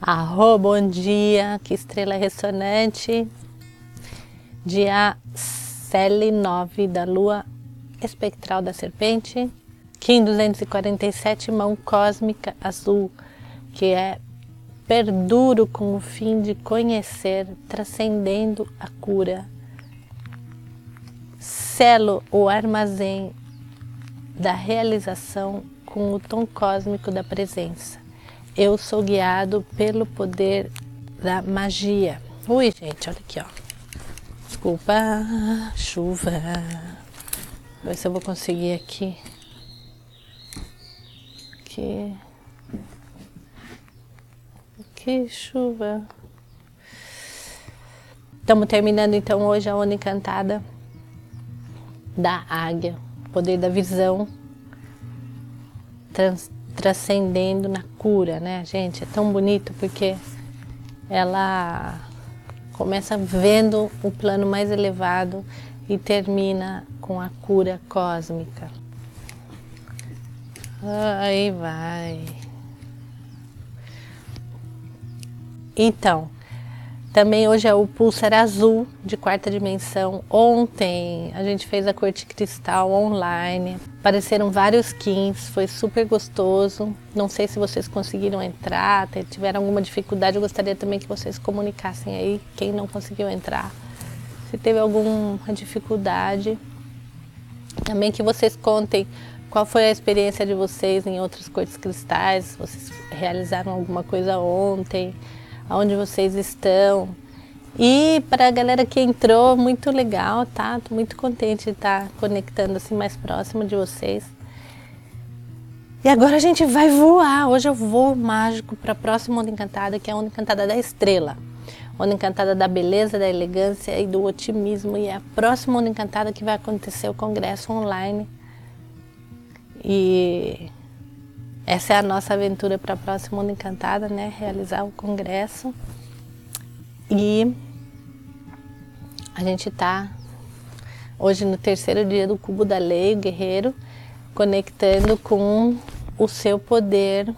Arro, bom dia, que estrela ressonante. Dia Cele 9 da lua espectral da serpente. Kim 247, mão cósmica azul, que é perduro com o fim de conhecer, transcendendo a cura. Selo o armazém da realização com o tom cósmico da presença eu sou guiado pelo poder da magia. Ui, gente, olha aqui, ó. Desculpa, chuva. Ver se eu vou conseguir aqui. Aqui. Que chuva. Estamos terminando então hoje a onda encantada da águia, poder da visão, trans, transcendendo na cura, né, gente? É tão bonito porque ela começa vendo o plano mais elevado e termina com a cura cósmica. Aí vai. Então, também hoje é o pulsar azul de quarta dimensão. Ontem a gente fez a corte cristal online. Apareceram vários kins, foi super gostoso. Não sei se vocês conseguiram entrar, tiveram alguma dificuldade. Eu gostaria também que vocês comunicassem aí quem não conseguiu entrar. Se teve alguma dificuldade. Também que vocês contem qual foi a experiência de vocês em outras cortes cristais. Vocês realizaram alguma coisa ontem aonde vocês estão. E para a galera que entrou, muito legal, tá? Tô muito contente de estar tá conectando assim mais próximo de vocês. E agora a gente vai voar. Hoje eu vou mágico para a próxima onda encantada, que é a onda encantada da estrela. Onda encantada da beleza, da elegância e do otimismo. E é a próxima onda encantada que vai acontecer o congresso online. E essa é a nossa aventura para a próxima Mundo Encantada, né? Realizar o congresso. E a gente está hoje no terceiro dia do Cubo da Lei, o Guerreiro, conectando com o seu poder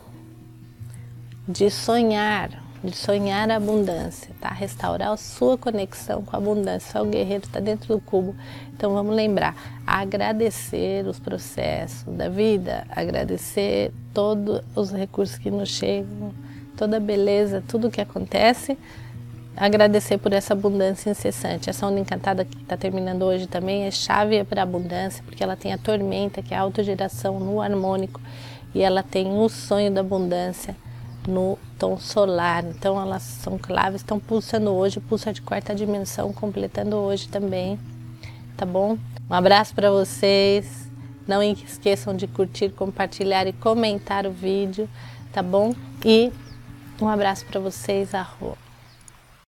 de sonhar, de sonhar a abundância, tá? Restaurar a sua conexão com a abundância. O guerreiro está dentro do cubo. Então vamos lembrar, agradecer os processos da vida, agradecer todos os recursos que nos chegam, toda a beleza, tudo que acontece. Agradecer por essa abundância incessante. Essa onda encantada que está terminando hoje também é chave para a abundância, porque ela tem a tormenta, que é a autogeração no harmônico, e ela tem o sonho da abundância no tom solar. Então elas são claves, estão pulsando hoje, pulsa de quarta dimensão, completando hoje também, tá bom? Um abraço para vocês. Não esqueçam de curtir, compartilhar e comentar o vídeo, tá bom? E um abraço para vocês, arroba.